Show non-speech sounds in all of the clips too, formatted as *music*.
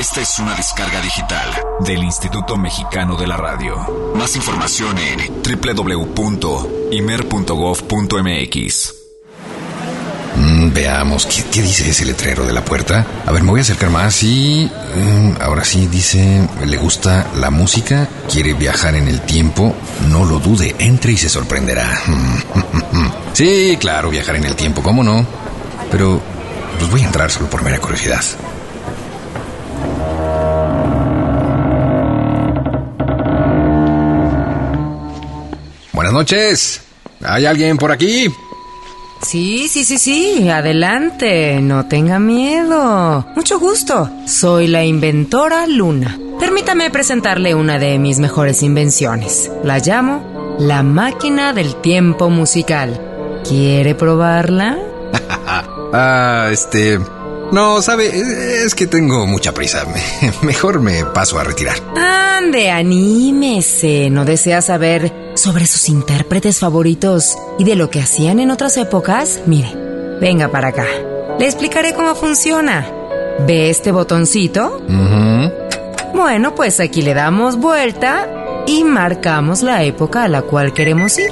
Esta es una descarga digital del Instituto Mexicano de la Radio. Más información en www.imer.gov.mx. Mm, veamos, ¿qué, dice ese letrero de la puerta? A ver, me voy a acercar más y... Mm, ahora sí, dice, le gusta la música, quiere viajar en el tiempo, no lo dude, entre y se sorprenderá. *laughs* sí, claro, viajar en el tiempo, ¿cómo no? Pero, pues voy a entrar solo por mera curiosidad. Buenas noches. ¿Hay alguien por aquí? Sí, sí, sí, sí, adelante, no tenga miedo. Mucho gusto. Soy la inventora Luna. Permítame presentarle una de mis mejores invenciones. La llamo la máquina del tiempo musical. ¿Quiere probarla? *laughs* ah, este... No, sabe, es que tengo mucha prisa. *laughs* Mejor me paso a retirar. Ande, anímese. ¿No desea saber sobre sus intérpretes favoritos y de lo que hacían en otras épocas? Mire, venga para acá. Le explicaré cómo funciona. ¿Ve este botoncito? Bueno, pues aquí le damos vuelta y marcamos la época a la cual queremos ir.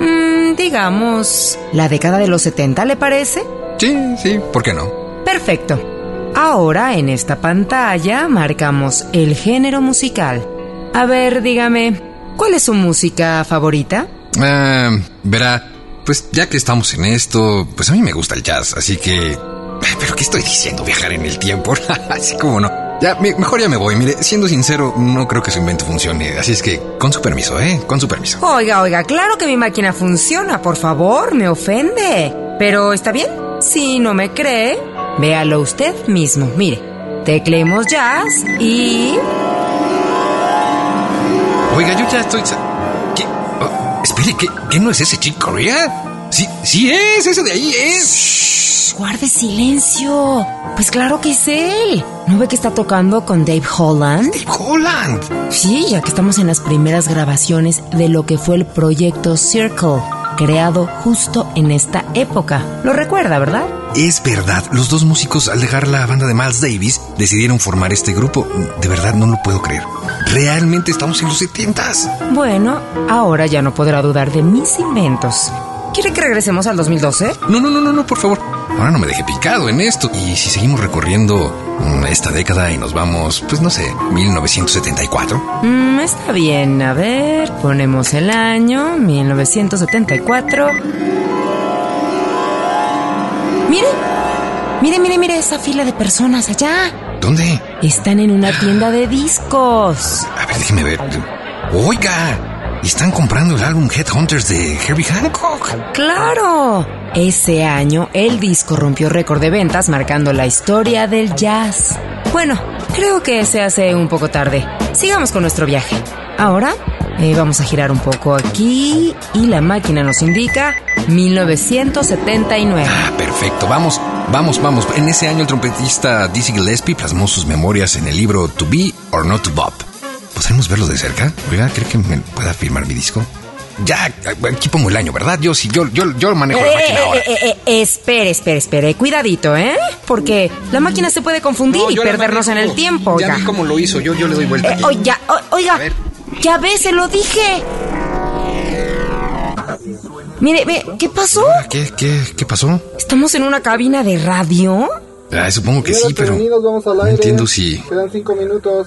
Mm, digamos, la década de los 70, ¿le parece? Sí, sí, ¿por qué no? Perfecto. Ahora en esta pantalla marcamos el género musical. A ver, dígame, ¿cuál es su música favorita? Eh, verá, pues ya que estamos en esto, pues a mí me gusta el jazz, así que... ¿Pero qué estoy diciendo? Viajar en el tiempo. *laughs* así como no. Ya, mejor ya me voy. Mire, siendo sincero, no creo que su invento funcione. Así es que, con su permiso, ¿eh? Con su permiso. Oiga, oiga, claro que mi máquina funciona, por favor, me ofende. Pero, ¿está bien? Si no me cree, Véalo usted mismo. Mire, teclemos jazz y... Oiga, yo ya estoy... ¿Qué? Oh, espere, ¿qué, no es ese chico Corea? Sí, sí es, ese de ahí es. Shh, guarde silencio. Pues claro que es él. ¿No ve que está tocando con Dave Holland? Dave Holland. Sí, ya que estamos en las primeras grabaciones de lo que fue el proyecto Circle creado justo en esta época. Lo recuerda, ¿verdad? Es verdad, los dos músicos al dejar la banda de Miles Davis decidieron formar este grupo. De verdad no lo puedo creer. Realmente estamos en los setentas. Bueno, ahora ya no podrá dudar de mis inventos. ¿Quiere que regresemos al 2012? No, no, no, no, no, por favor. Ahora no me deje picado en esto. Y si seguimos recorriendo mm, esta década y nos vamos, pues no sé, 1974. Mm, está bien, a ver, ponemos el año 1974. Mire, mire, mire, mire esa fila de personas allá. ¿Dónde? Están en una tienda de discos. A ver, déjeme ver. Oiga, están comprando el álbum Headhunters de Herbie Hancock. ¡Claro! Ese año el disco rompió récord de ventas marcando la historia del jazz. Bueno, creo que se hace un poco tarde. Sigamos con nuestro viaje. Ahora eh, vamos a girar un poco aquí y la máquina nos indica 1979. Ah, perfecto. Vamos, vamos, vamos. En ese año el trompetista Dizzy Gillespie plasmó sus memorias en el libro To Be or Not to Bop. ¿Podemos verlo de cerca? Oiga, ¿cree que me pueda firmar mi disco? Ya, aquí pongo el año, ¿verdad? Yo sí, yo, yo, yo manejo la eh, máquina ahora. Eh, eh, espere, espere, espere. Cuidadito, ¿eh? Porque la máquina se puede confundir y perdernos en el tiempo. Ya vi cómo lo hizo, yo, yo le doy vuelta. Oiga, oiga. Ya ve, se lo dije. Mire, ve, ¿qué pasó? ¿Qué, qué, qué pasó? ¿Estamos en una cabina de radio? Ah, supongo que sí, pero no entiendo si... Quedan cinco minutos.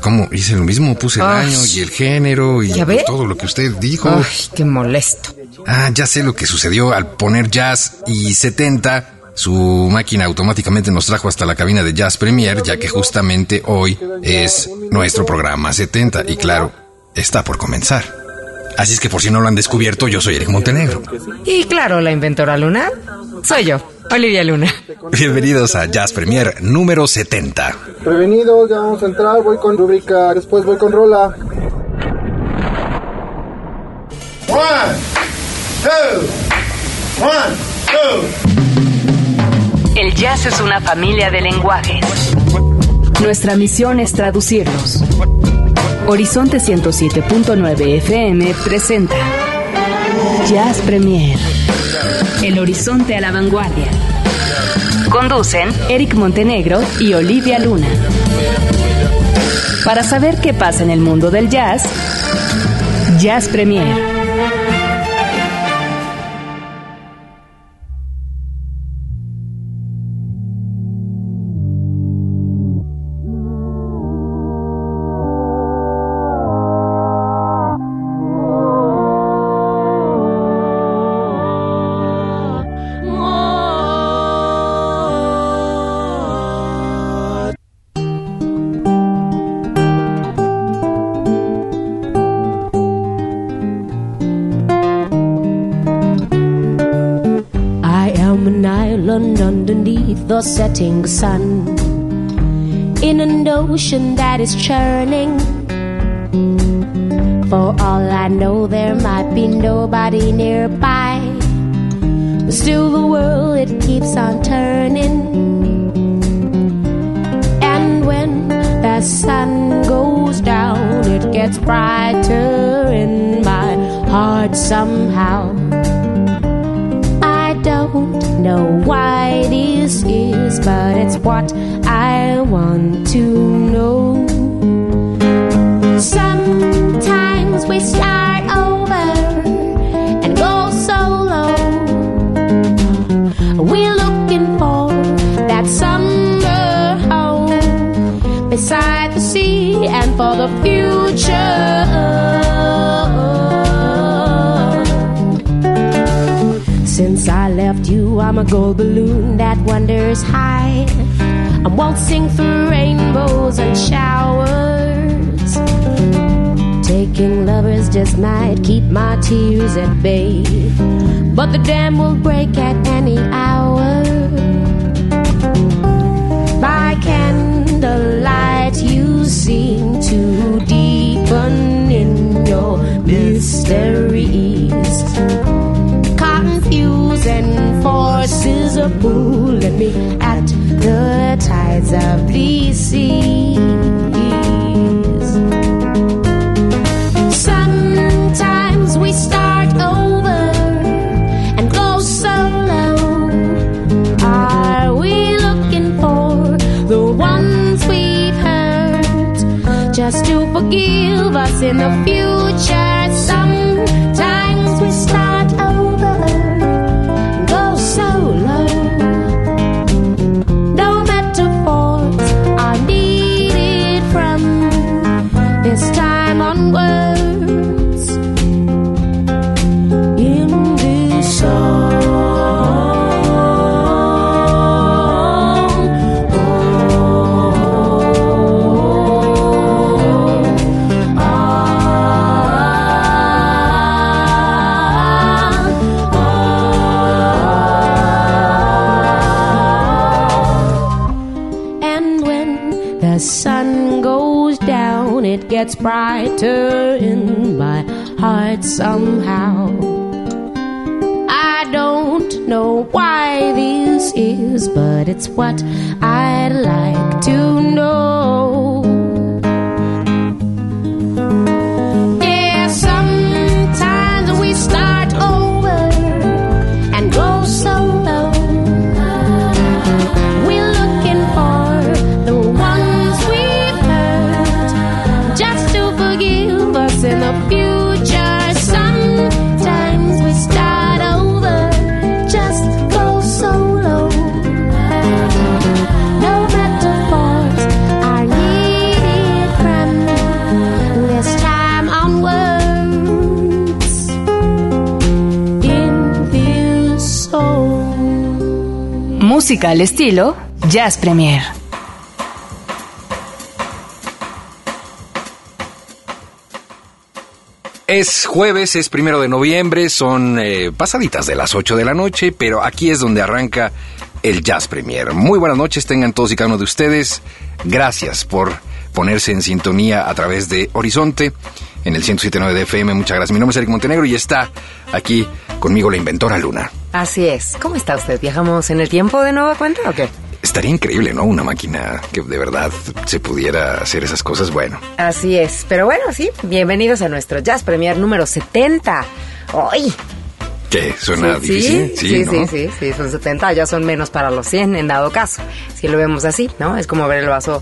¿Cómo? Hice lo mismo, puse el año y el género y todo lo que usted dijo. Ay, qué molesto. Ah, ya sé lo que sucedió al poner jazz y 70. Su máquina automáticamente nos trajo hasta la cabina de Jazz Premier, ya que justamente hoy es nuestro programa 70 y claro, está por comenzar. Así es que por si no lo han descubierto, yo soy Eric Montenegro. Y claro, la inventora Luna, soy yo. Olivia Luna. Bienvenidos a Jazz Premier número 70. Prevenidos, ya vamos a entrar, voy con rúbrica, después voy con rola. One, two, one, two. El jazz es una familia de lenguajes. Nuestra misión es traducirlos. Horizonte 107.9 FM presenta Jazz Premier. El horizonte a la vanguardia. Conducen Eric Montenegro y Olivia Luna. Para saber qué pasa en el mundo del jazz, Jazz Premier. The setting sun in an ocean that is churning. For all I know, there might be nobody nearby. But still, the world it keeps on turning. And when the sun goes down, it gets brighter in my heart somehow know why this is, but it's what I want to know. Sometimes we start over and go solo. We're looking for that summer home beside the sea and for the future. I'm a gold balloon that wanders high. I'm waltzing through rainbows and showers. Taking lovers just might keep my tears at bay. But the dam will break at any hour. By candlelight, you seem to deepen in your mysteries and pulling me at the tides of these seas. Sometimes we start over and go solo. Are we looking for the ones we've hurt just to forgive us in the future? Gets brighter in my heart somehow. I don't know why this is, but it's what I'd like to know. Música al estilo Jazz Premier. Es jueves, es primero de noviembre, son eh, pasaditas de las 8 de la noche, pero aquí es donde arranca el Jazz Premier. Muy buenas noches, tengan todos y cada uno de ustedes. Gracias por ponerse en sintonía a través de Horizonte en el 107.9 de FM. Muchas gracias. Mi nombre es Eric Montenegro y está aquí conmigo la inventora Luna. Así es. ¿Cómo está usted? ¿Viajamos en el tiempo de nueva cuenta o qué? Estaría increíble, ¿no? Una máquina que de verdad se pudiera hacer esas cosas, bueno. Así es. Pero bueno, sí, bienvenidos a nuestro Jazz Premier número 70. Hoy ¿Qué? ¿Suena sí, difícil? Sí, sí, ¿no? sí, sí, sí, son 70, ya son menos para los 100 en dado caso. Si lo vemos así, ¿no? Es como ver el vaso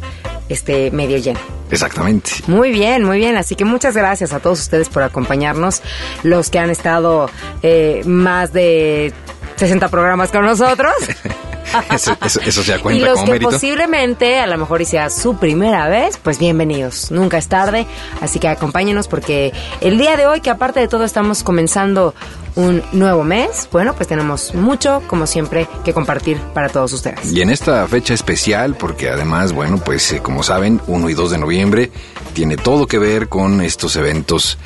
este medio lleno. Exactamente. Muy bien, muy bien. Así que muchas gracias a todos ustedes por acompañarnos, los que han estado eh, más de 60 programas con nosotros. *laughs* *laughs* Eso, eso, eso se da y cuenta los como que mérito. posiblemente, a lo mejor y sea su primera vez, pues bienvenidos. Nunca es tarde, así que acompáñenos porque el día de hoy, que aparte de todo estamos comenzando un nuevo mes, bueno, pues tenemos mucho, como siempre, que compartir para todos ustedes. Y en esta fecha especial, porque además, bueno, pues eh, como saben, 1 y 2 de noviembre tiene todo que ver con estos eventos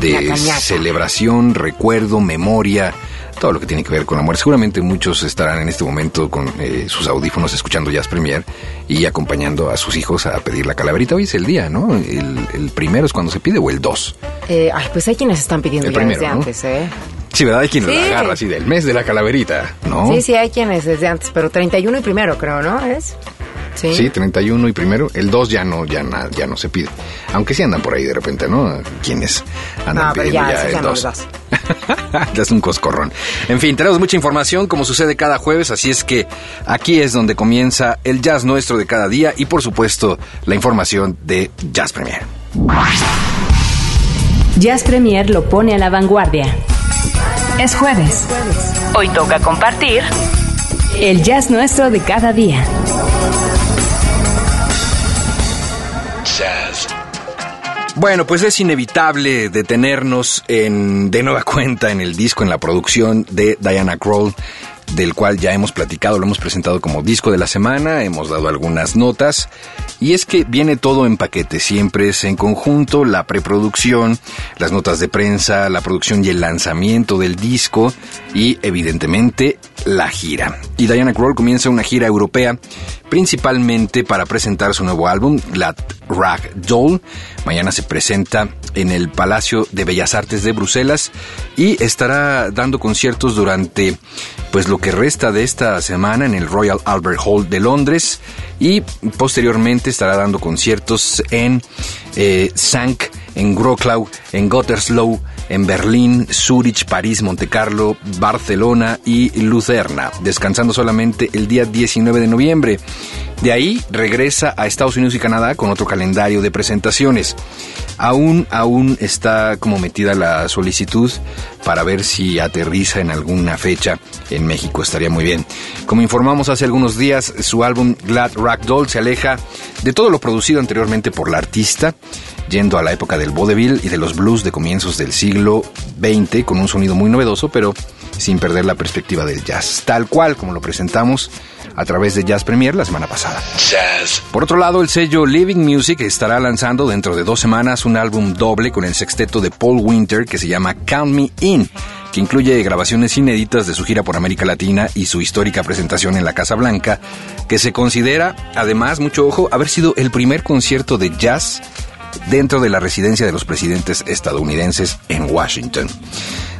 de celebración, recuerdo, memoria, todo lo que tiene que ver con la muerte. Seguramente muchos estarán en este momento con eh, sus audífonos escuchando Jazz Premier y acompañando a sus hijos a pedir la calaverita. Hoy es el día, ¿no? El, el primero es cuando se pide o el 2. Eh, ay, pues hay quienes están pidiendo El ya primero, desde ¿no? antes, ¿eh? Sí, ¿verdad? Hay quien Sí. la agarra así del mes de la calaverita, ¿no? Sí, sí, hay quienes desde antes, pero 31 y primero, creo, ¿no? ¿Es? Sí. Sí, 31 y primero. El 2 ya no, ya, na- ya no se pide. Aunque sí andan por ahí de repente, ¿no? Quienes andan No, pero pidiendo ya, ya, ya el no 2. les das. *laughs* ya es un coscorrón. En fin, tenemos mucha información como sucede cada jueves, así es que aquí es donde comienza el jazz nuestro de cada día y por supuesto la información de Jazz Premier. Jazz Premier lo pone a la vanguardia. Es jueves. Hoy toca compartir el jazz nuestro de cada día. Bueno, pues es inevitable detenernos en, de nueva cuenta en el disco, en la producción de Diana Kroll, del cual ya hemos platicado, lo hemos presentado como disco de la semana, hemos dado algunas notas, y es que viene todo en paquete, siempre es en conjunto, la preproducción, las notas de prensa, la producción y el lanzamiento del disco, y evidentemente la gira. Y Diana Kroll comienza una gira europea, principalmente para presentar su nuevo álbum, Glad Rag Doll. Mañana se presenta en el Palacio de Bellas Artes de Bruselas y estará dando conciertos durante pues lo que resta de esta semana en el Royal Albert Hall de Londres y posteriormente estará dando conciertos en eh, en Wroclaw, en Gottersloh, en Berlín, Zurich, París, Montecarlo, Barcelona y Lucerna, descansando solamente el día 19 de noviembre. De ahí regresa a Estados Unidos y Canadá con otro calendario de presentaciones. Aún, aún está como metida la solicitud para ver si aterriza en alguna fecha en México. Estaría muy bien. Como informamos hace algunos días, su álbum Glad Ragdoll se aleja de todo lo producido anteriormente por la artista, yendo a la época del vaudeville y de los blues de comienzos del siglo XX con un sonido muy novedoso, pero sin perder la perspectiva del jazz, tal cual como lo presentamos a través de Jazz Premier la semana pasada. Por otro lado, el sello Living Music estará lanzando dentro de dos semanas un álbum doble con el sexteto de Paul Winter que se llama Count Me In, que incluye grabaciones inéditas de su gira por América Latina y su histórica presentación en la Casa Blanca, que se considera, además, mucho ojo, haber sido el primer concierto de jazz dentro de la residencia de los presidentes estadounidenses en Washington.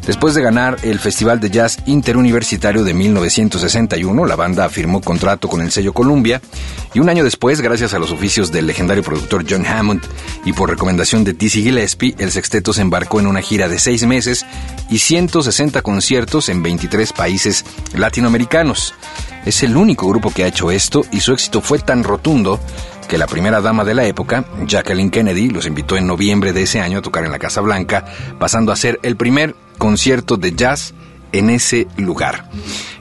Después de ganar el Festival de Jazz Interuniversitario de 1961, la banda firmó contrato con el sello Columbia y un año después, gracias a los oficios del legendario productor John Hammond y por recomendación de Dizzy Gillespie, el sexteto se embarcó en una gira de seis meses y 160 conciertos en 23 países latinoamericanos. Es el único grupo que ha hecho esto y su éxito fue tan rotundo que la primera dama de la época, Jacqueline Kennedy, los invitó en noviembre de ese año a tocar en la Casa Blanca, pasando a ser el primer concierto de jazz en ese lugar.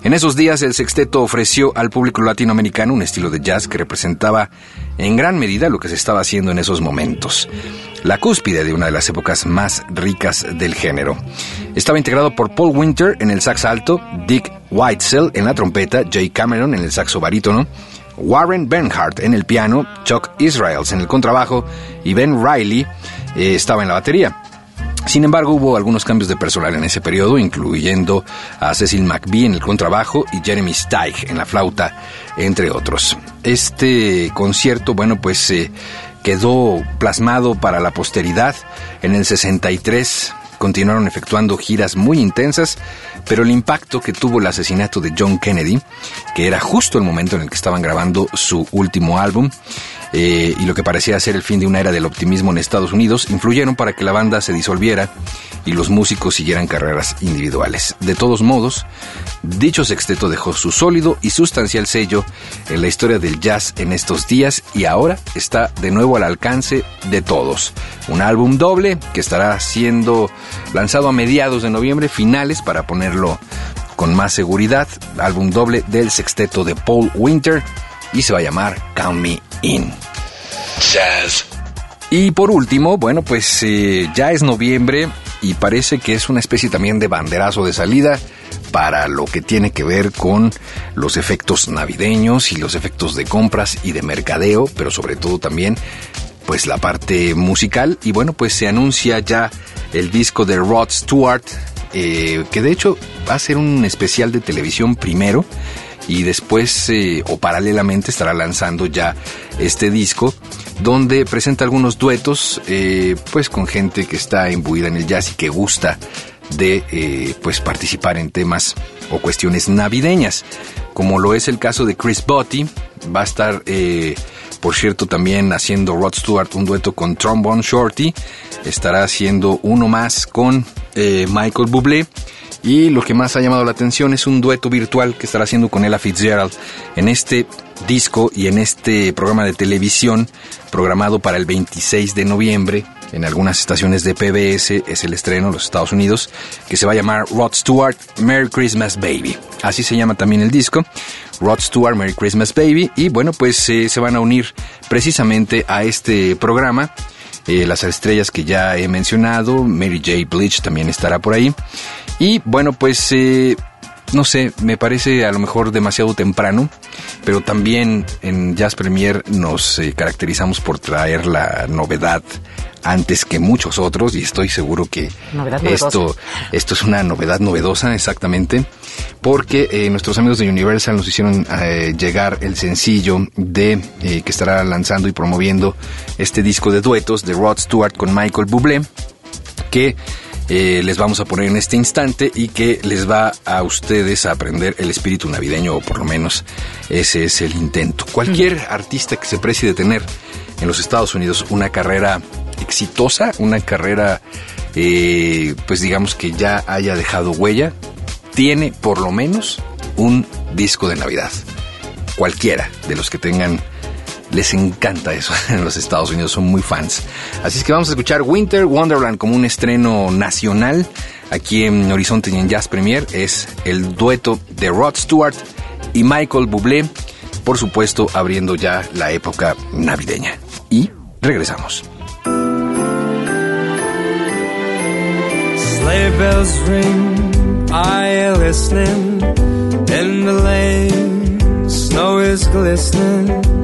En esos días el sexteto ofreció al público latinoamericano un estilo de jazz que representaba en gran medida lo que se estaba haciendo en esos momentos. La cúspide de una de las épocas más ricas del género. Estaba integrado por Paul Winter en el sax alto, Dick Whitesell en la trompeta, Jay Cameron en el saxo barítono, Warren Bernhardt en el piano, Chuck Israels en el contrabajo y Ben Riley eh, estaba en la batería. Sin embargo, hubo algunos cambios de personal en ese periodo, incluyendo a Cecil McBee en el contrabajo y Jeremy Steig en la flauta, entre otros. Este concierto, bueno, pues eh, quedó plasmado para la posteridad. En el 63 continuaron efectuando giras muy intensas, pero el impacto que tuvo el asesinato de John Kennedy, que era justo el momento en el que estaban grabando su último álbum, eh, y lo que parecía ser el fin de una era del optimismo en Estados Unidos, influyeron para que la banda se disolviera y los músicos siguieran carreras individuales. De todos modos, dicho sexteto dejó su sólido y sustancial sello en la historia del jazz en estos días y ahora está de nuevo al alcance de todos. Un álbum doble que estará siendo lanzado a mediados de noviembre, finales para ponerlo con más seguridad, álbum doble del sexteto de Paul Winter y se va a llamar Count Me In. Jazz. Y por último, bueno, pues eh, ya es noviembre y parece que es una especie también de banderazo de salida para lo que tiene que ver con los efectos navideños y los efectos de compras y de mercadeo, pero sobre todo también pues la parte musical y bueno pues se anuncia ya el disco de Rod Stewart eh, que de hecho va a ser un especial de televisión primero y después eh, o paralelamente estará lanzando ya este disco donde presenta algunos duetos eh, pues con gente que está imbuida en el jazz y que gusta de eh, pues participar en temas o cuestiones navideñas como lo es el caso de Chris Botti. Va a estar por cierto también haciendo Rod Stewart un dueto con Trombone Shorty. Estará haciendo uno más con Michael Bublé y lo que más ha llamado la atención es un dueto virtual que estará haciendo con Ella Fitzgerald en este disco y en este programa de televisión programado para el 26 de noviembre en algunas estaciones de PBS, es el estreno en los Estados Unidos, que se va a llamar Rod Stewart Merry Christmas Baby. Así se llama también el disco, Rod Stewart Merry Christmas Baby. Y bueno, pues eh, se van a unir precisamente a este programa eh, las estrellas que ya he mencionado, Mary J. Bleach también estará por ahí. Y bueno, pues eh, no sé, me parece a lo mejor demasiado temprano, pero también en Jazz Premier nos eh, caracterizamos por traer la novedad antes que muchos otros y estoy seguro que esto, esto es una novedad novedosa exactamente porque eh, nuestros amigos de Universal nos hicieron eh, llegar el sencillo de que estará lanzando y promoviendo este disco de duetos de Rod Stewart con Michael Bublé que eh, les vamos a poner en este instante y que les va a ustedes a aprender el espíritu navideño, o por lo menos ese es el intento. Cualquier artista que se precie de tener en los Estados Unidos una carrera exitosa, una carrera, eh, pues digamos que ya haya dejado huella, tiene por lo menos un disco de Navidad. Cualquiera de los que tengan les encanta eso *laughs* en los Estados Unidos, son muy fans. Así es que vamos a escuchar Winter Wonderland como un estreno nacional aquí en Horizonte y en Jazz Premier. Es el dueto de Rod Stewart y Michael Bublé, por supuesto abriendo ya la época navideña. Y regresamos. Sleigh bells ring, I listening, in the lane, snow is glistening.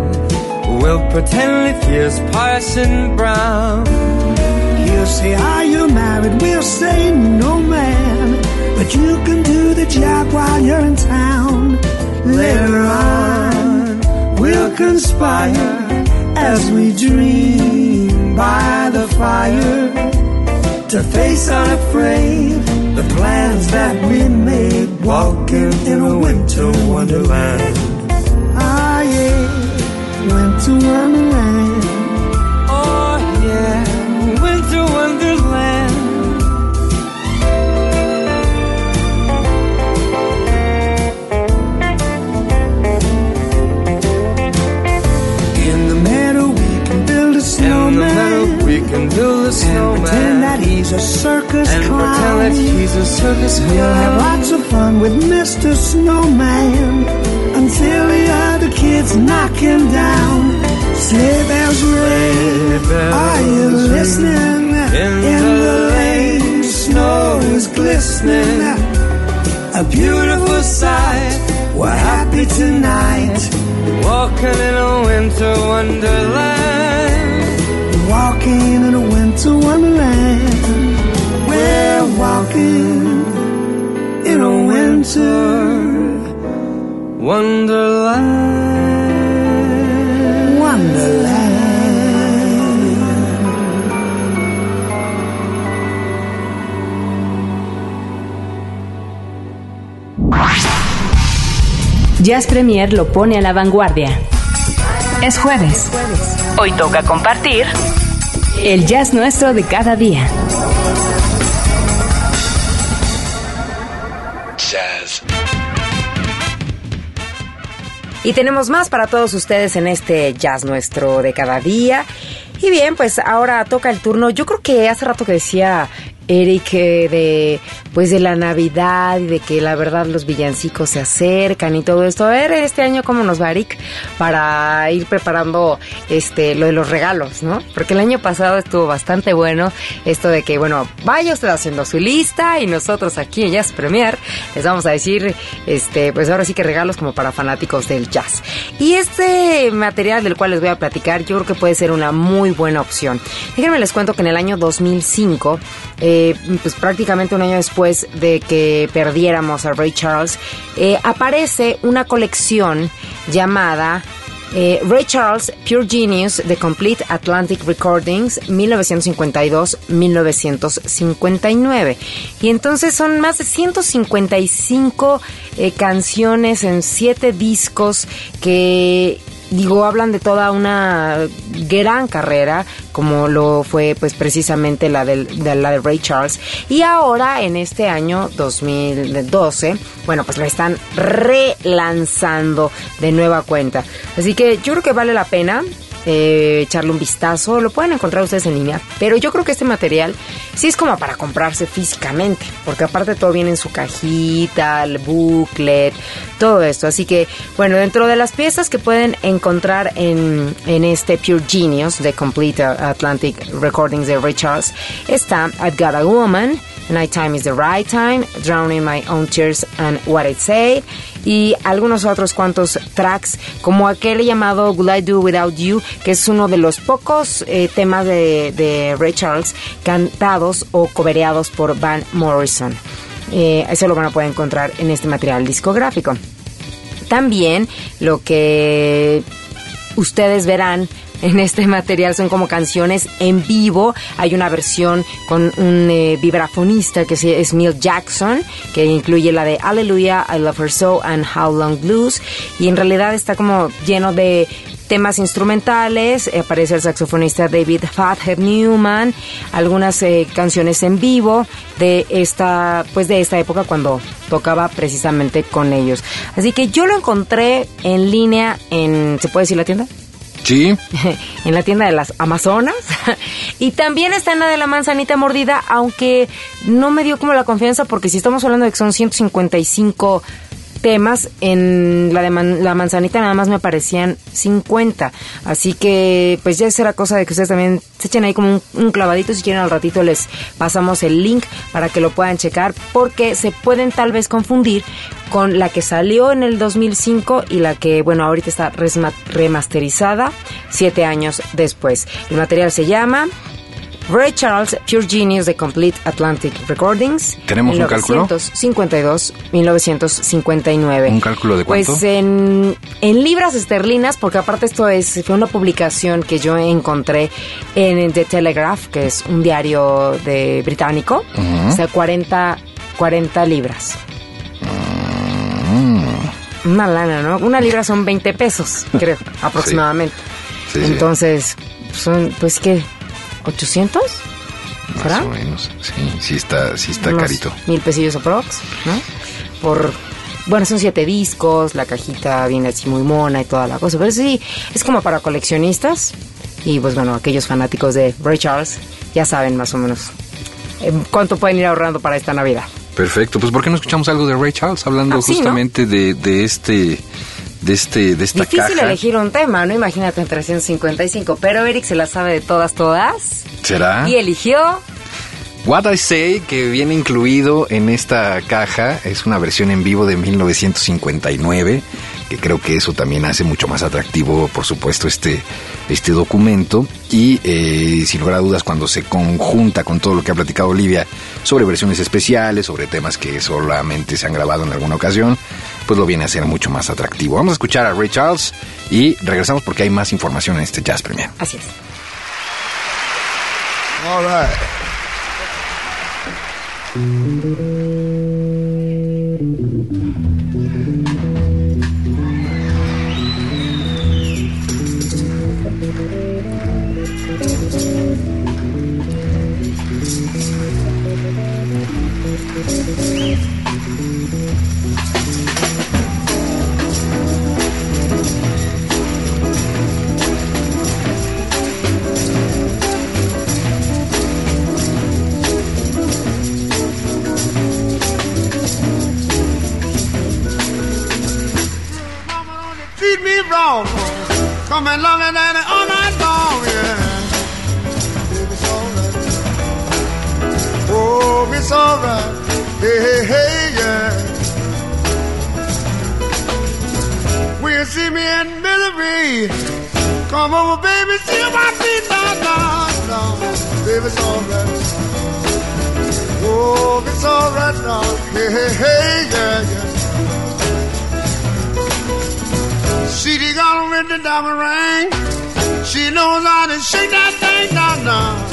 We'll pretend it is Parson Brown. He'll say, Are you married? We'll say, No, man. But you can do the job while you're in town. Later on, we'll conspire as we dream by the fire to face unafraid the plans that we made walking in a winter wonderland to Wonderland. Oh yeah, went to Wonderland. In the meadow we can build a snowman. In the meadow we can build a snowman. And pretend that he's a circus and clown. And pretend that he's a circus clown. We'll have lots of fun with Mr. Snowman until the other kids knock him down. Sleigh bells ring. Are you listening? In, in the lane, snow is glistening. A beautiful sight. We're happy tonight. Walking in a winter wonderland. Walking in a winter wonderland. We're walking in a winter wonderland. Jazz Premier lo pone a la vanguardia. Es jueves. Hoy toca compartir el jazz nuestro de cada día. Jazz. Y tenemos más para todos ustedes en este jazz nuestro de cada día. Y bien, pues ahora toca el turno. Yo creo que hace rato que decía Eric eh, de pues de la Navidad y de que la verdad los villancicos se acercan y todo esto. A ver este año cómo nos va Eric para ir preparando este lo de los regalos, ¿no? Porque el año pasado estuvo bastante bueno esto de que bueno, vaya usted haciendo su lista y nosotros aquí en Jazz Premier les vamos a decir este pues ahora sí que regalos como para fanáticos del jazz. Y este material del cual les voy a platicar yo creo que puede ser una muy buena opción. Déjenme les cuento que en el año 2005 eh, pues prácticamente un año después de que perdiéramos a Ray Charles, eh, aparece una colección llamada eh, Ray Charles Pure Genius The Complete Atlantic Recordings 1952-1959 y entonces son más de 155 eh, canciones en 7 discos que digo, hablan de toda una gran carrera, como lo fue pues precisamente la, del, de, la de Ray Charles. Y ahora, en este año 2012, bueno, pues lo están relanzando de nueva cuenta. Así que yo creo que vale la pena eh, echarle un vistazo. Lo pueden encontrar ustedes en línea. Pero yo creo que este material sí es como para comprarse físicamente. Porque aparte todo viene en su cajita, el booklet, todo esto. Así que, bueno, dentro de las piezas que pueden encontrar en, en este Pure Genius de Complete Atlantic Recordings de Ray Charles está I've Got a Woman. Nighttime is the right time, Drowning My Own Tears and What It Say, y algunos otros cuantos tracks, como aquel llamado Will I Do Without You, que es uno de los pocos eh, temas de, de, Ray Charles cantados o cobereados por Van Morrison. Eh, eso lo van a poder encontrar en este material discográfico. También lo que ustedes verán en este material son como canciones en vivo. Hay una versión con un eh, vibrafonista que es Neil Jackson, que incluye la de Hallelujah, I Love Her So and How Long Blues. Y en realidad está como lleno de temas instrumentales, eh, aparece el saxofonista David Fathead Newman, algunas eh, canciones en vivo de esta, pues de esta época cuando tocaba precisamente con ellos. Así que yo lo encontré en línea en, ¿se puede decir la tienda? Sí. *laughs* en la tienda de las Amazonas. *laughs* y también está en la de la manzanita mordida, aunque no me dio como la confianza porque si estamos hablando de que son 155 temas, en la de man, la manzanita nada más me aparecían 50. Así que pues ya será cosa de que ustedes también se echen ahí como un, un, clavadito. Si quieren al ratito les pasamos el link para que lo puedan checar porque se pueden tal vez confundir con la que salió en el 2005 y la que, bueno, ahorita está remasterizada siete años después. El material se llama Ray Charles Pure Genius de Complete Atlantic Recordings. ¿Tenemos un cálculo? 1952, 1959. ¿Un cálculo de cuánto? Pues en, en libras esterlinas, porque aparte esto es fue una publicación que yo encontré en The Telegraph, que es un diario de británico, uh -huh. o sea, 40, 40 libras. Mm. Una lana, ¿no? Una libra son 20 pesos, creo, *laughs* aproximadamente. Sí. Sí, Entonces, son, pues, ¿qué? ¿800? Más o menos, sí, sí está, sí está Unos carito. Mil pesillos aprox, ¿no? Por, bueno, son siete discos, la cajita viene así muy mona y toda la cosa, pero sí, es como para coleccionistas y pues bueno, aquellos fanáticos de Ray Charles ya saben más o menos eh, cuánto pueden ir ahorrando para esta Navidad. Perfecto, pues ¿por qué no escuchamos algo de Ray Charles hablando Ah, sí, justamente de, de este de este de esta Difícil caja? elegir un tema, ¿no? Imagínate en 355, pero Eric se la sabe de todas, todas. ¿Será? Y eligió What I Say, que viene incluido en esta caja, es una versión en vivo de 1959, que creo que eso también hace mucho más atractivo, por supuesto, este, este documento. Y eh, sin lugar a dudas, cuando se conjunta con todo lo que ha platicado Olivia sobre versiones especiales, sobre temas que solamente se han grabado en alguna ocasión, pues lo viene a ser mucho más atractivo. Vamos a escuchar a Ray Charles y regresamos porque hay más información en este Jazz Premier. Así es. All right. Come and love me daddy all night long, yeah. Baby, it's alright. Oh, it's alright. Hey, hey, hey, yeah. When you see me in misery, come over, baby, see my feet down, down, down. Baby, it's alright. Oh, it's alright now. Hey, hey, hey, yeah, yeah. See the girl with the diamond ring. She knows how to shake that thing down, down.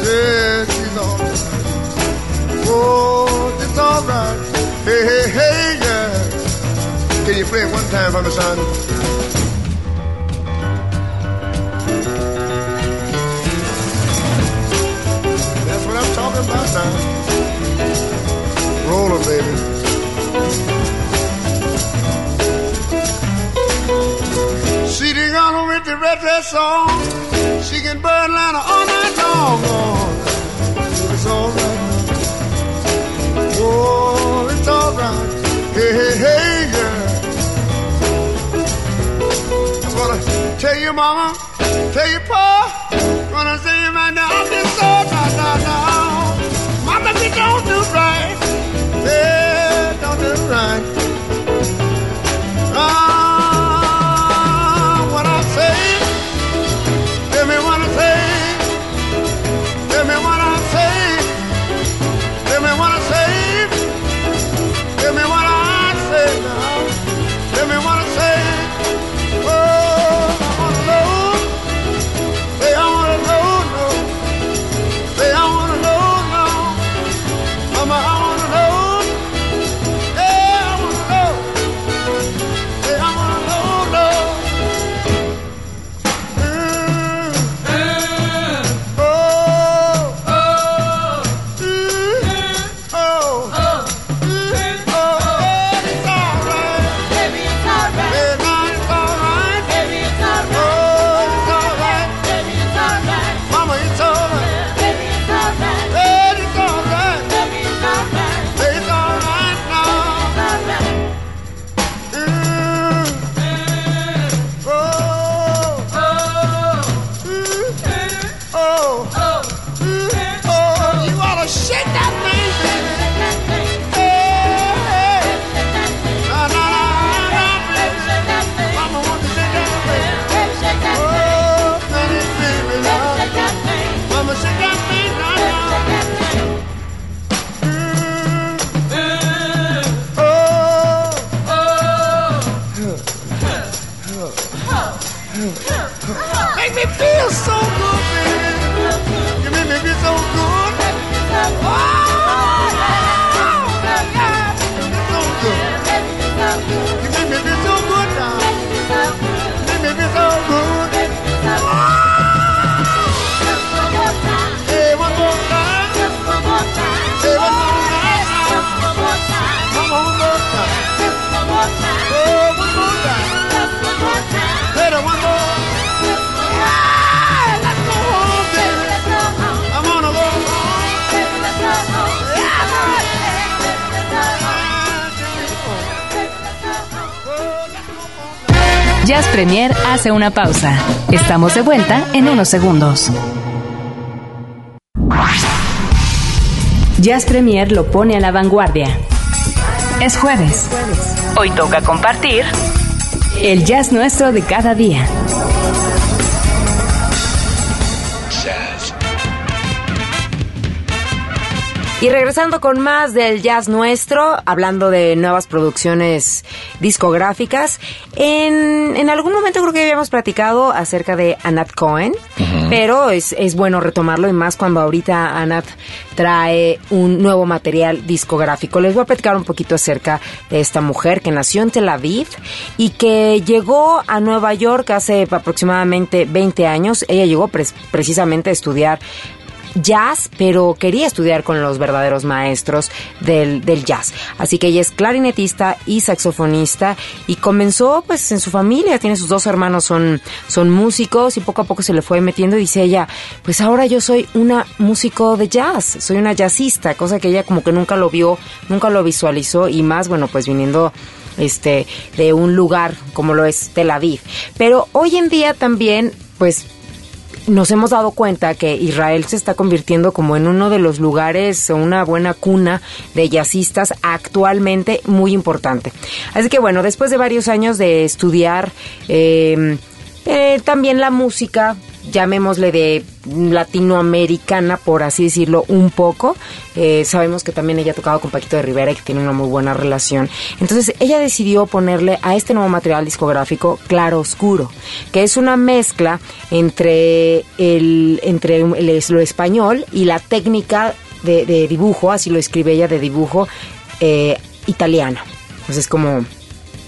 Yeah, she's all right. Oh, it's all right. Hey, hey, hey, yeah. Can you play it one time for me, son? That's what I'm talking about now. Roller, baby. Girl the red dress on. She can burn Atlanta all night long. Oh, it's alright. Oh, it's alright. Hey, hey, hey, yeah. I'm gonna tell you, mama, tell you, pa, gonna say you right now. I'm just so down, down, down. Mama, you don't do right. Yeah, don't do right. Jazz Premier hace una pausa. Estamos de vuelta en unos segundos. Jazz Premier lo pone a la vanguardia. Es jueves. Hoy toca compartir el jazz nuestro de cada día. Y regresando con más del jazz nuestro, hablando de nuevas producciones discográficas, en, en algún momento creo que habíamos platicado acerca de Anat Cohen, pero es, es bueno retomarlo y más cuando ahorita Anat trae un nuevo material discográfico. Les voy a platicar un poquito acerca de esta mujer que nació en Tel Aviv y que llegó a Nueva York hace aproximadamente 20 años. Ella llegó pres- precisamente a estudiar jazz, pero quería estudiar con los verdaderos maestros del, del jazz. Así que ella es clarinetista y saxofonista y comenzó pues en su familia, tiene sus dos hermanos, son, son músicos y poco a poco se le fue metiendo y dice ella, pues ahora yo soy una músico de jazz, soy una jazzista, cosa que ella como que nunca lo vio, nunca lo visualizó y más, bueno, pues viniendo este de un lugar como lo es Tel Aviv. Pero hoy en día también, pues nos hemos dado cuenta que Israel se está convirtiendo como en uno de los lugares una buena cuna de jazzistas actualmente muy importante. Así que bueno, después de varios años de estudiar eh, eh, también la música, llamémosle de latinoamericana, por así decirlo, un poco. Eh, sabemos que también ella ha tocado con Paquito de Rivera y que tiene una muy buena relación. Entonces ella decidió ponerle a este nuevo material discográfico Claro Oscuro, que es una mezcla entre, el, entre lo español y la técnica de, dibujo, así lo escribe ella, de dibujo eh, italiana. Entonces es como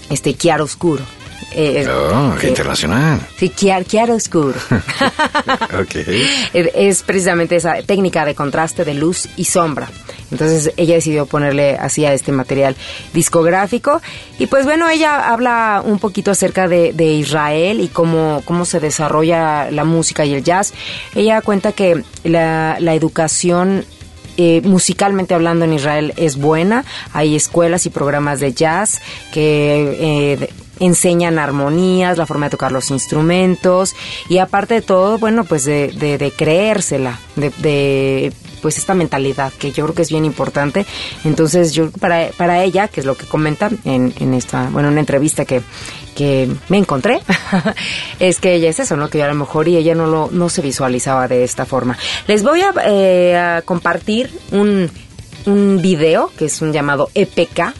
este chiaro oscuro. Eh, Oh, qué eh, internacional. Sí, chiar- chiaro oscuro. *laughs* ok. Es- precisamente esa técnica de contraste de luz y sombra. Entonces ella decidió ponerle así a este material discográfico. Y pues bueno, ella habla un poquito acerca de, de Israel y cómo, cómo se desarrolla la música y el jazz. Ella cuenta que la, la educación eh, musicalmente hablando en Israel es buena. Hay escuelas y programas de jazz que eh, enseñan armonías, la forma de tocar los instrumentos y aparte de todo, bueno, pues de, de, de creérsela, de, de, pues esta mentalidad que yo creo que es bien importante. Entonces yo para, para ella, que es lo que comenta en, en esta, bueno, una entrevista que, que me encontré, *laughs* es que ella es eso, ¿no? Que a lo mejor y ella no lo, no se visualizaba de esta forma. Les voy a, eh, a compartir un, un video que es un llamado EPK,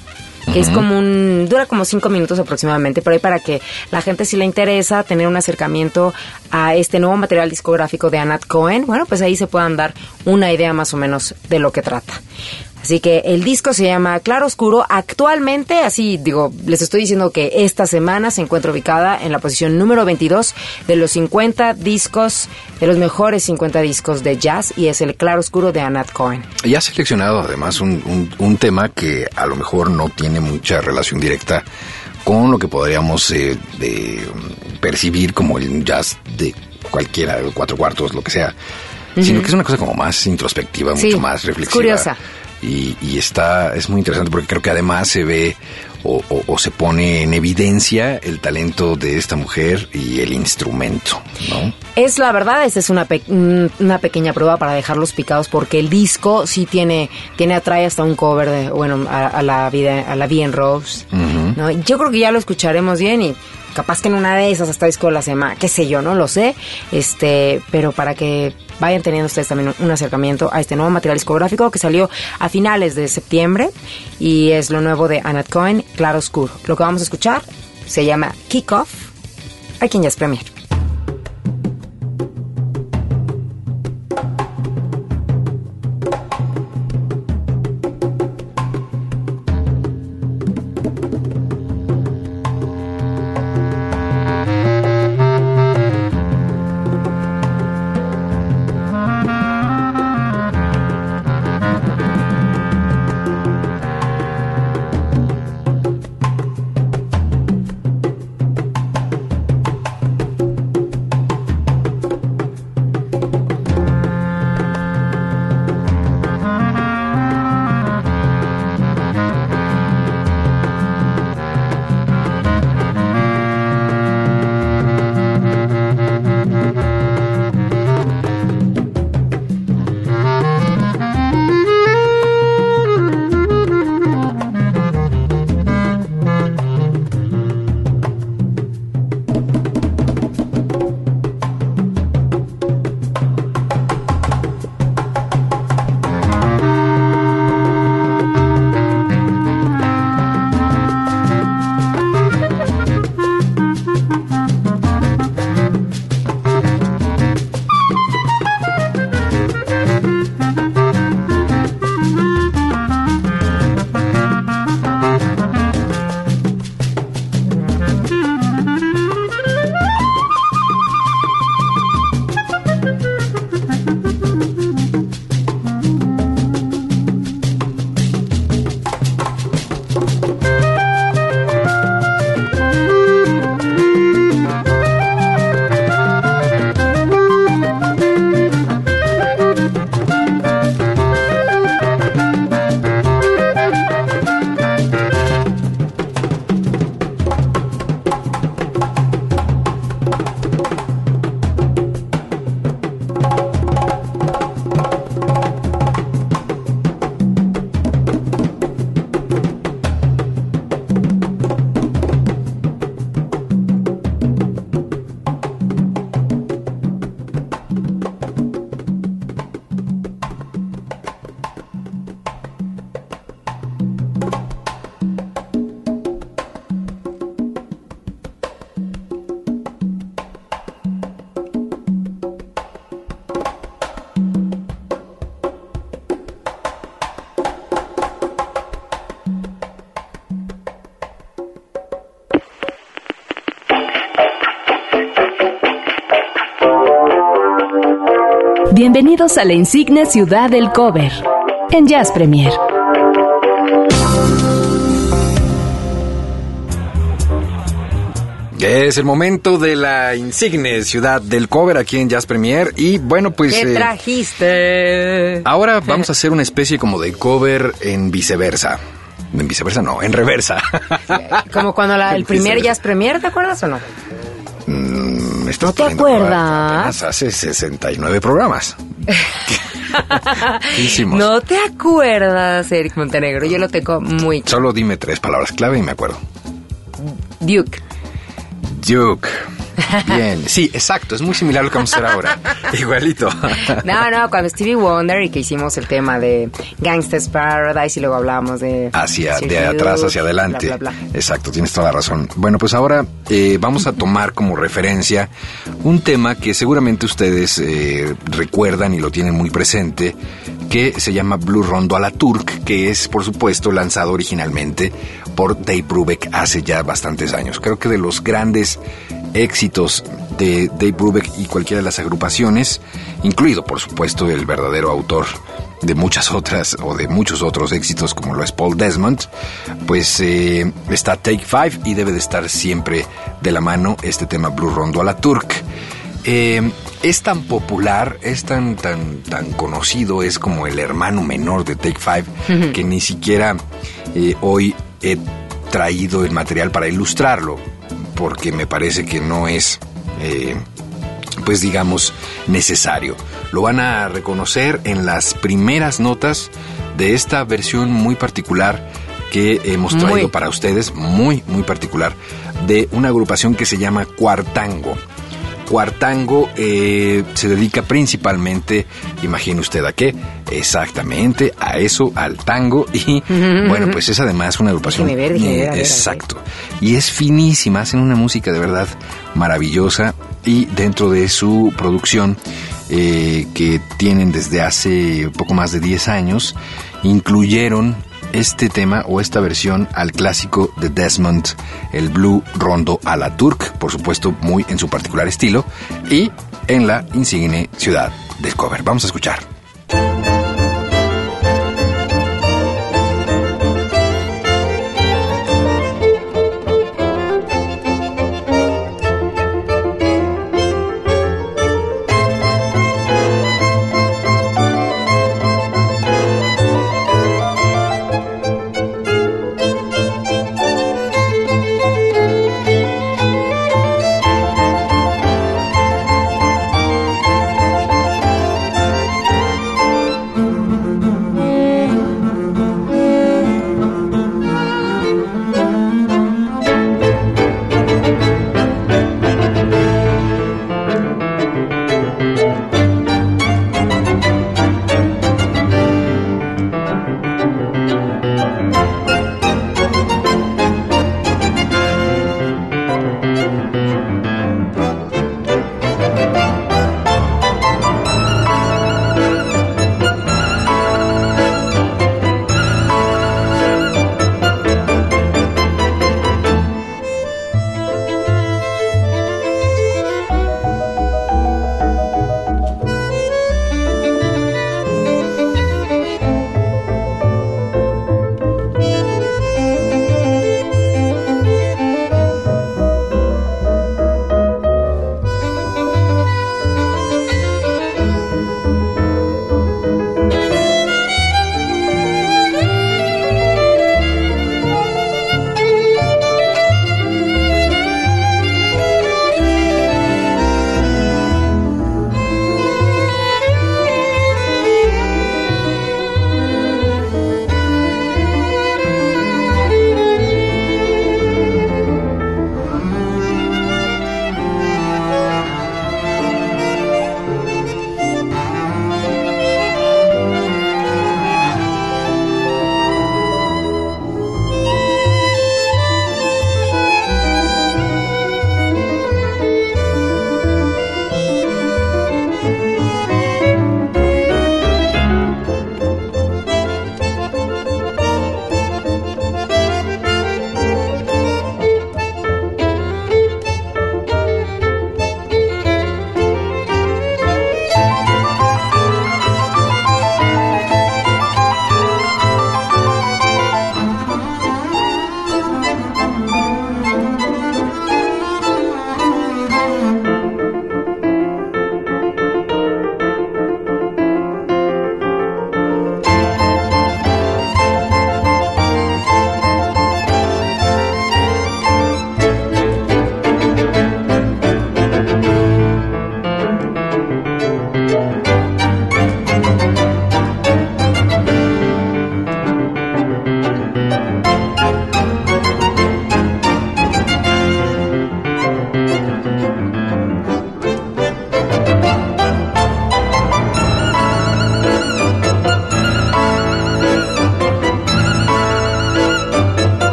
que es como un, dura como cinco minutos aproximadamente, pero ahí para que la gente si le interesa tener un acercamiento a este nuevo material discográfico de Anat Cohen, bueno, pues ahí se puedan dar una idea más o menos de lo que trata. Así que el disco se llama Claro Oscuro. Actualmente, así digo, les estoy diciendo que esta semana se encuentra ubicada en la posición número 22 de los 50 discos, de los mejores 50 discos de jazz y es el Claro Oscuro de Anat Cohen. Y has seleccionado además un, un- un tema que a lo mejor no tiene mucha relación directa con lo que podríamos eh, de, percibir como el jazz de cualquiera, cuatro cuartos, lo que sea, sino que es una cosa como más introspectiva, Sí, mucho más reflexiva. curiosa. Y, y está, es muy interesante porque creo que además se ve o, o- o se pone en evidencia el talento de esta mujer y el instrumento, ¿no? Es la verdad, esta es una, pe- mm, una pequeña prueba para dejarlos picados porque el disco sí tiene, tiene atrae hasta un cover de, bueno, a, a la vida, a la Bien Rose. ¿no? Yo creo que ya lo escucharemos bien y capaz que en una de esas hasta disco de la semana, qué sé yo, no lo sé, este, pero para que vayan teniendo ustedes también un, acercamiento a este nuevo material discográfico que salió a finales de septiembre y es lo nuevo de Anat Cohen, Claro Oscuro. Lo que vamos a escuchar se llama Kick Off, aquí en Jazz Premier. Bienvenidos a la insigne ciudad del cover en Jazz Premier. Es el momento de la insigne ciudad del cover aquí en Jazz Premier y bueno pues... ¿Qué eh, trajiste? ahora vamos a hacer una especie como de cover en viceversa. En viceversa no, en reversa. *laughs* Como cuando la- el primer Viceversa. Jazz Premier, ¿te acuerdas o no? Mm, me estás ¿No te acuerdas? apenas hace 69 programas. *laughs* ¿Qué hicimos? No te acuerdas, Eric Montenegro. Yo lo tengo muy... Solo dime tres palabras clave y me acuerdo. Duke. Duke. Bien. Sí, exacto. Es muy similar a lo que vamos a hacer ahora. *laughs* Igualito. No, no, cuando Stevie Wonder y que hicimos el tema de Gangsta's Paradise y luego hablábamos de... Hacia, de atrás hacia adelante. bla, bla, bla. Exacto, tienes toda la razón. Bueno, pues ahora eh, vamos a tomar como referencia un tema que seguramente ustedes eh, recuerdan y lo tienen muy presente, que se llama Blue Rondo a la Turk, que es, por supuesto, lanzado originalmente por Dave Brubeck hace ya bastantes años. Creo que de los grandes éxitos de Dave Brubeck y cualquiera de las agrupaciones, incluido, por supuesto, el verdadero autor de muchas otras o de muchos otros éxitos como lo es Paul Desmond, pues eh, está Take Five y debe de estar siempre de la mano este tema Blue Rondo a la Turk. Eh, es tan popular, es tan, tan, tan conocido, es como el hermano menor de Take Five, que ni siquiera eh, hoy he traído el material para ilustrarlo, porque me parece que no es, eh, pues digamos, necesario. Lo van a reconocer en las primeras notas de esta versión muy particular que hemos traído Muy. para ustedes, muy, muy particular, de una agrupación que se llama Cuartango. Cuartango eh, se dedica principalmente, imagine usted a qué, exactamente a eso, al tango y *laughs* bueno, pues es además una agrupación Déjeme ver, déjeme ver. exacto y es finísima, hacen una música de verdad maravillosa y dentro de su producción eh, que tienen desde hace poco más de 10 años incluyeron este tema o esta versión al clásico de Desmond, el Blue Rondo a la Turk, por supuesto muy en su particular estilo, y en la insigne ciudad del cover. Vamos a escuchar.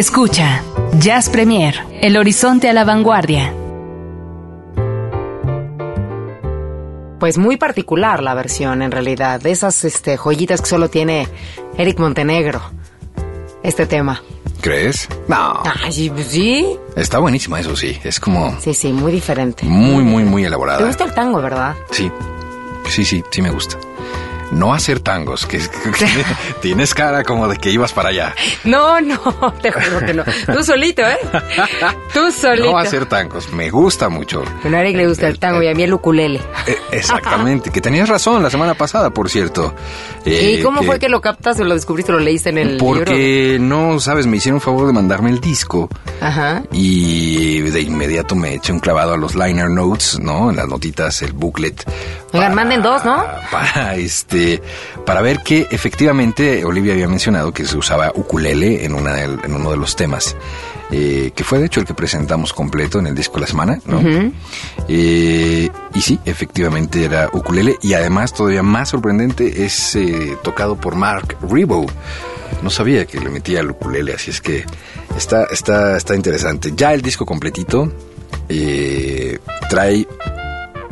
Escucha, Jazz Premier, El Horizonte a la Vanguardia. Pues muy particular la versión, en realidad, de esas este, joyitas que solo tiene Eric Montenegro. Este tema. ¿Crees? No. Ay, pues sí. Está buenísima, eso sí. Es como Sí, sí, muy diferente. muy, muy, muy ¿Te elaborada. gusta el tango, verdad? Sí. Sí, sí, sí me gusta. No hacer tangos, que, que *laughs* tienes cara como de que ibas para allá. No, no, te juro que no. Tú solito, ¿eh? Tú solito. No hacer tangos, me gusta mucho. Bueno, a Eric le gusta el tango y a mí el ukulele. Eh, exactamente, que tenías razón la semana pasada, por cierto. Eh, ¿Y cómo fue que lo captas o lo descubriste lo leíste en el libro? Porque, no, sabes, me hicieron favor de mandarme el disco Ajá. y de inmediato me eché un clavado a los liner notes, ¿no? En las notitas, el booklet. Oigan, manden dos, ¿no? Para, este, para ver que efectivamente Olivia había mencionado que se usaba ukulele en, una en uno de los temas. eh, que fue de hecho el que presentamos completo en el disco de la semana, ¿no? Eh, y sí, efectivamente era ukulele y además todavía más sorprendente es eh, tocado por Mark Ribot. No sabía que le metía el ukulele, así es que está, está, está interesante. Ya el disco completito eh, trae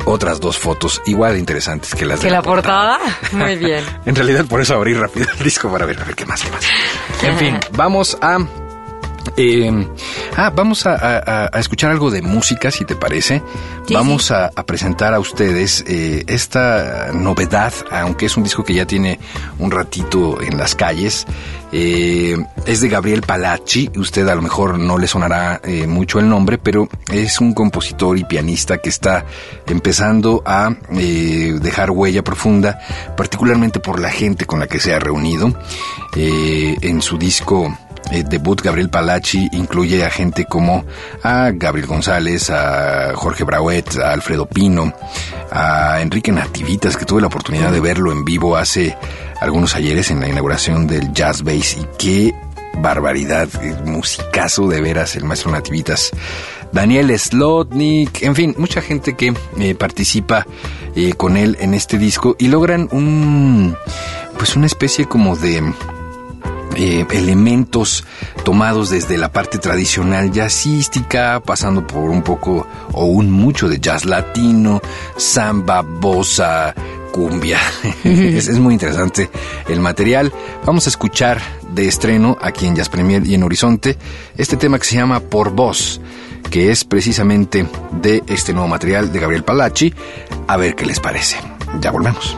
otras dos fotos igual de interesantes que las ¿Que de la portada? Muy bien. *laughs* en realidad por eso abrí rápido el disco para ver, a ver qué más, qué más. En fin, vamos a... eh, ah, vamos a, a- a escuchar algo de música, si te parece. Sí, vamos A, a presentar a ustedes eh, esta novedad, aunque es un disco que ya tiene un ratito en las calles. Eh, es de Gabriel Palacci. Usted a lo mejor no le sonará eh, mucho el nombre, pero es un compositor y pianista que está empezando a eh, dejar huella profunda, particularmente por la gente con la que se ha reunido. Eh, en su disco eh, debut, Gabriel Palacci incluye a gente como a Gabriel González, a Jorge Brauet, a Alfredo Pino, a Enrique Nativitas, que tuve la oportunidad de verlo en vivo hace algunos ayeres en la inauguración del Jazz Bass y qué barbaridad, eh, musicazo de veras el maestro Nativitas. Daniel Slotnik, en fin, mucha gente que eh, participa eh, con él en este disco y logran un, pues una especie como de eh, elementos tomados desde la parte tradicional jazzística, pasando por un poco o un mucho de jazz latino, samba, bossa, cumbia. *laughs* es, muy interesante el material. Vamos a escuchar de estreno aquí en Jazz Premier y en Horizonte este tema que se llama Por Voz, que es precisamente de este nuevo material de Gabriel Palacci. A ver qué les parece. Ya volvemos.